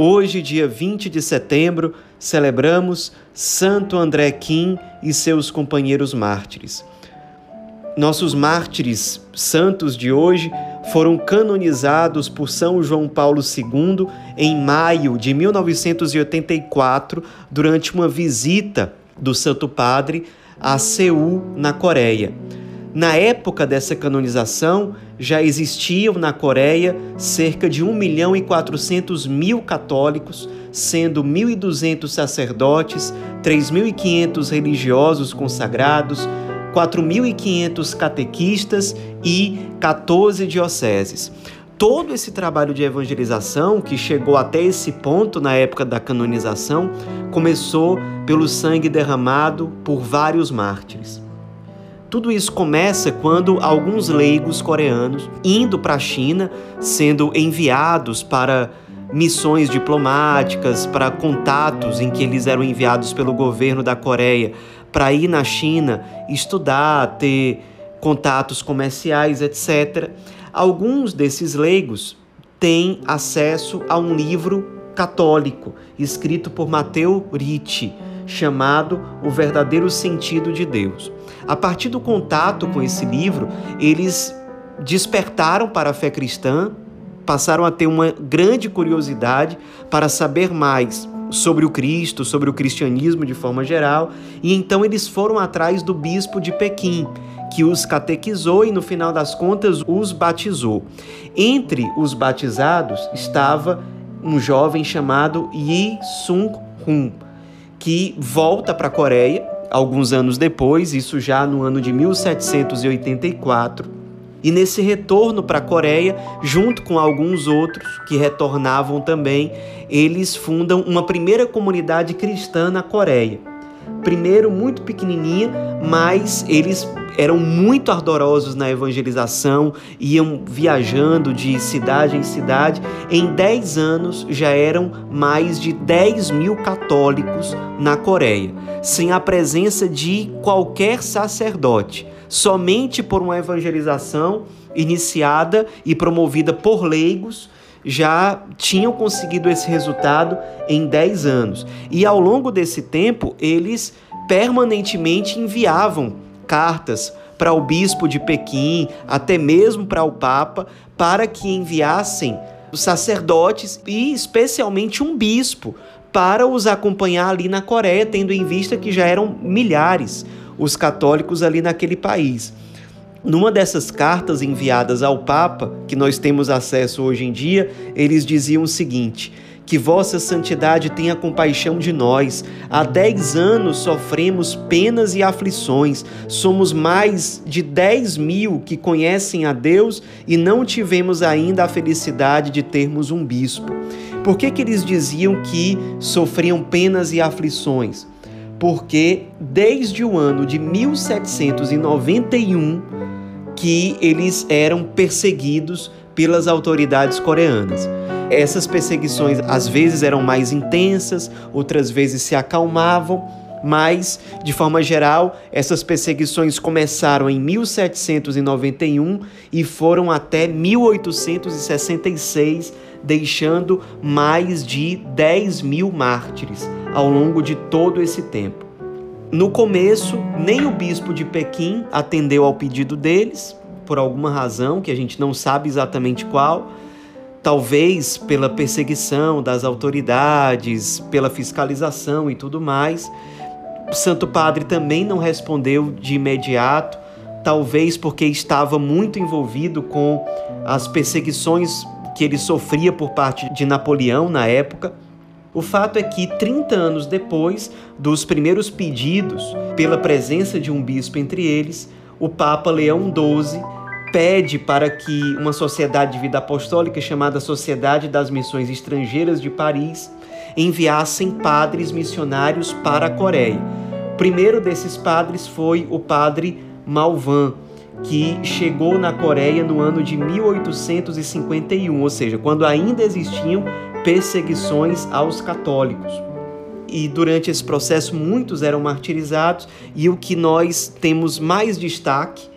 Hoje, dia 20 de setembro, celebramos Santo André Kim e seus companheiros mártires. Nossos mártires santos de hoje foram canonizados por São João Paulo II em maio de 1984, durante uma visita do Santo Padre a Seul, na Coreia. Na época dessa canonização, já existiam na Coreia cerca de 1 milhão e 400 mil católicos, sendo 1.200 sacerdotes, 3.500 religiosos consagrados, 4.500 catequistas e 14 dioceses. Todo esse trabalho de evangelização, que chegou até esse ponto na época da canonização, começou pelo sangue derramado por vários mártires. Tudo isso começa quando alguns leigos coreanos, indo para a China, sendo enviados para missões diplomáticas, para contatos em que eles eram enviados pelo governo da Coreia para ir na China estudar, ter contatos comerciais, etc. Alguns desses leigos têm acesso a um livro católico escrito por Mateu Ricci chamado O Verdadeiro Sentido de Deus. A partir do contato com esse livro, eles despertaram para a fé cristã, passaram a ter uma grande curiosidade para saber mais sobre o Cristo, sobre o cristianismo de forma geral, e então eles foram atrás do bispo de Pequim, que os catequizou e no final das contas os batizou. Entre os batizados estava um jovem chamado Yi Sung-hun que volta para a Coreia alguns anos depois, isso já no ano de 1784. E nesse retorno para a Coreia, junto com alguns outros que retornavam também, eles fundam uma primeira comunidade cristã na Coreia. Primeiro, muito pequenininha, mas eles eram muito ardorosos na evangelização, iam viajando de cidade em cidade. Em 10 anos já eram mais de 10 mil católicos na Coreia, sem a presença de qualquer sacerdote, somente por uma evangelização iniciada e promovida por leigos já tinham conseguido esse resultado em 10 anos. E ao longo desse tempo, eles permanentemente enviavam cartas para o bispo de Pequim, até mesmo para o Papa, para que enviassem os sacerdotes e especialmente um bispo para os acompanhar ali na Coreia, tendo em vista que já eram milhares os católicos ali naquele país. Numa dessas cartas enviadas ao Papa, que nós temos acesso hoje em dia, eles diziam o seguinte: que vossa santidade tenha compaixão de nós. Há dez anos sofremos penas e aflições. Somos mais de dez mil que conhecem a Deus e não tivemos ainda a felicidade de termos um bispo. Por que, que eles diziam que sofriam penas e aflições? Porque desde o ano de 1791 que eles eram perseguidos pelas autoridades coreanas. Essas perseguições às vezes eram mais intensas, outras vezes se acalmavam, mas, de forma geral, essas perseguições começaram em 1791 e foram até 1866, deixando mais de 10 mil mártires ao longo de todo esse tempo. No começo, nem o bispo de Pequim atendeu ao pedido deles, por alguma razão que a gente não sabe exatamente qual talvez pela perseguição das autoridades, pela fiscalização e tudo mais. O Santo Padre também não respondeu de imediato, talvez porque estava muito envolvido com as perseguições que ele sofria por parte de Napoleão na época. O fato é que 30 anos depois dos primeiros pedidos pela presença de um bispo entre eles, o Papa Leão XII pede para que uma sociedade de vida apostólica chamada Sociedade das Missões Estrangeiras de Paris enviassem padres missionários para a Coreia. primeiro desses padres foi o padre Malvan, que chegou na Coreia no ano de 1851, ou seja, quando ainda existiam perseguições aos católicos. E durante esse processo muitos eram martirizados, e o que nós temos mais destaque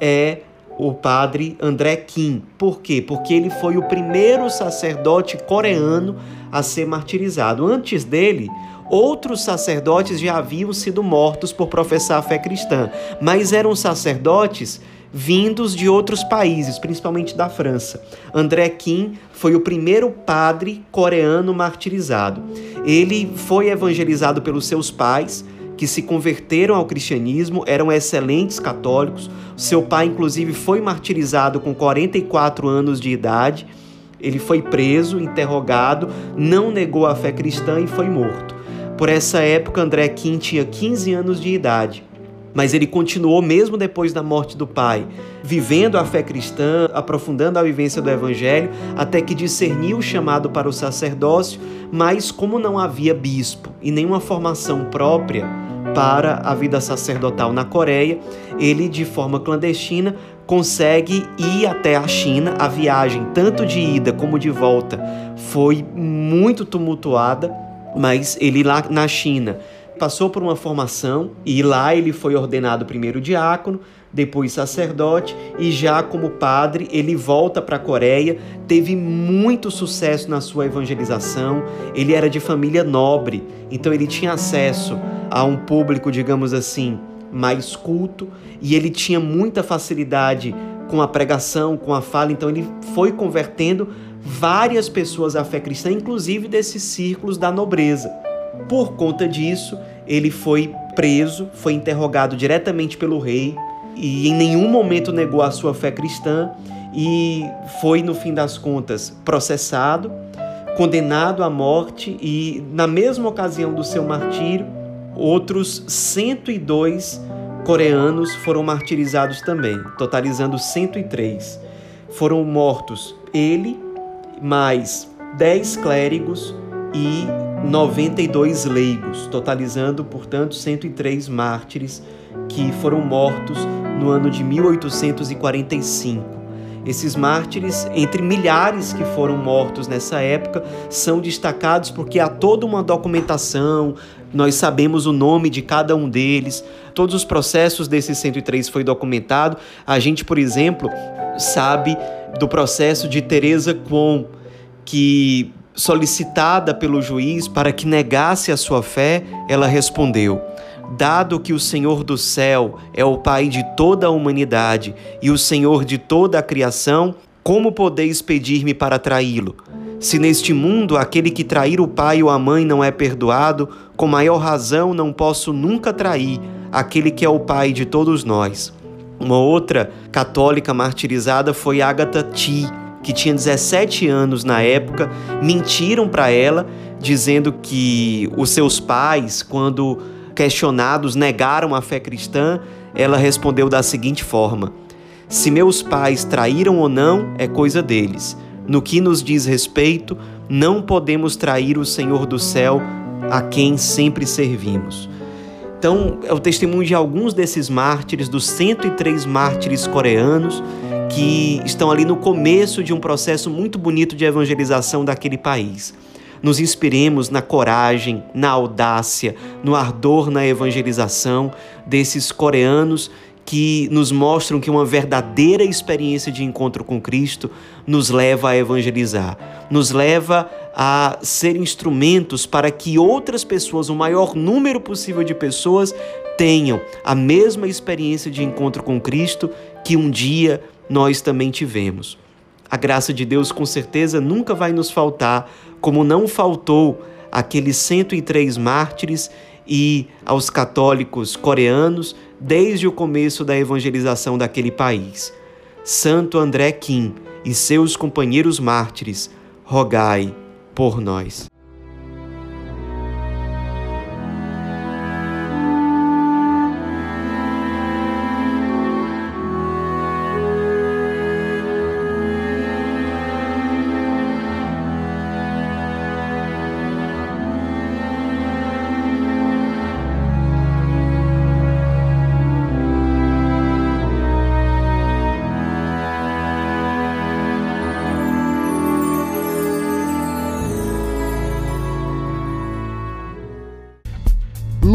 é o padre André Kim. Por quê? Porque ele foi o primeiro sacerdote coreano a ser martirizado. Antes dele, outros sacerdotes já haviam sido mortos por professar a fé cristã, mas eram sacerdotes vindos de outros países, principalmente da França. André Kim foi o primeiro padre coreano martirizado. Ele foi evangelizado pelos seus pais, que se converteram ao cristianismo, eram excelentes católicos. Seu pai, inclusive, foi martirizado com 44 anos de idade. Ele foi preso, interrogado, não negou a fé cristã e foi morto. Por essa época, André Kim tinha 15 anos de idade. Mas ele continuou, mesmo depois da morte do pai, vivendo a fé cristã, aprofundando a vivência do evangelho, até que discerniu o chamado para o sacerdócio, mas como não havia bispo e nenhuma formação própria, para a vida sacerdotal na Coreia, ele, de forma clandestina, consegue ir até a China. A viagem, tanto de ida como de volta, foi muito tumultuada, mas ele lá na China passou por uma formação e lá ele foi ordenado primeiro diácono, depois sacerdote e já como padre ele volta para a Coreia, teve muito sucesso na sua evangelização. Ele era de família nobre, então ele tinha acesso a um público, digamos assim, mais culto e ele tinha muita facilidade com a pregação, com a fala, então ele foi convertendo várias pessoas à fé cristã, inclusive desses círculos da nobreza. Por conta disso, ele foi preso, foi interrogado diretamente pelo rei e em nenhum momento negou a sua fé cristã e foi, no fim das contas, processado, condenado à morte e, na mesma ocasião do seu martírio, outros 102 coreanos foram martirizados também, totalizando 103. Foram mortos ele, mais 10 clérigos e 92 leigos, totalizando, portanto, 103 mártires que foram mortos no ano de 1845. Esses mártires, entre milhares que foram mortos nessa época, são destacados porque há toda uma documentação, nós sabemos o nome de cada um deles, todos os processos desses 103 foi documentado. A gente, por exemplo, sabe do processo de Teresa Kwon, que solicitada pelo juiz para que negasse a sua fé, ela respondeu: Dado que o Senhor do céu é o Pai de toda a humanidade e o Senhor de toda a criação, como podeis pedir-me para traí-lo? Se neste mundo aquele que trair o pai ou a mãe não é perdoado, com maior razão não posso nunca trair aquele que é o pai de todos nós. Uma outra católica martirizada foi Agatha T que tinha 17 anos na época, mentiram para ela, dizendo que os seus pais, quando questionados, negaram a fé cristã. Ela respondeu da seguinte forma: Se meus pais traíram ou não, é coisa deles. No que nos diz respeito, não podemos trair o Senhor do céu, a quem sempre servimos. Então, é o testemunho de alguns desses mártires, dos 103 mártires coreanos, que estão ali no começo de um processo muito bonito de evangelização daquele país. Nos inspiremos na coragem, na audácia, no ardor na evangelização desses coreanos que nos mostram que uma verdadeira experiência de encontro com Cristo nos leva a evangelizar, nos leva a ser instrumentos para que outras pessoas, o maior número possível de pessoas, tenham a mesma experiência de encontro com Cristo que um dia nós também tivemos. A graça de Deus com certeza nunca vai nos faltar, como não faltou aqueles 103 mártires e aos católicos coreanos desde o começo da evangelização daquele país. Santo André Kim e seus companheiros mártires, rogai por nós.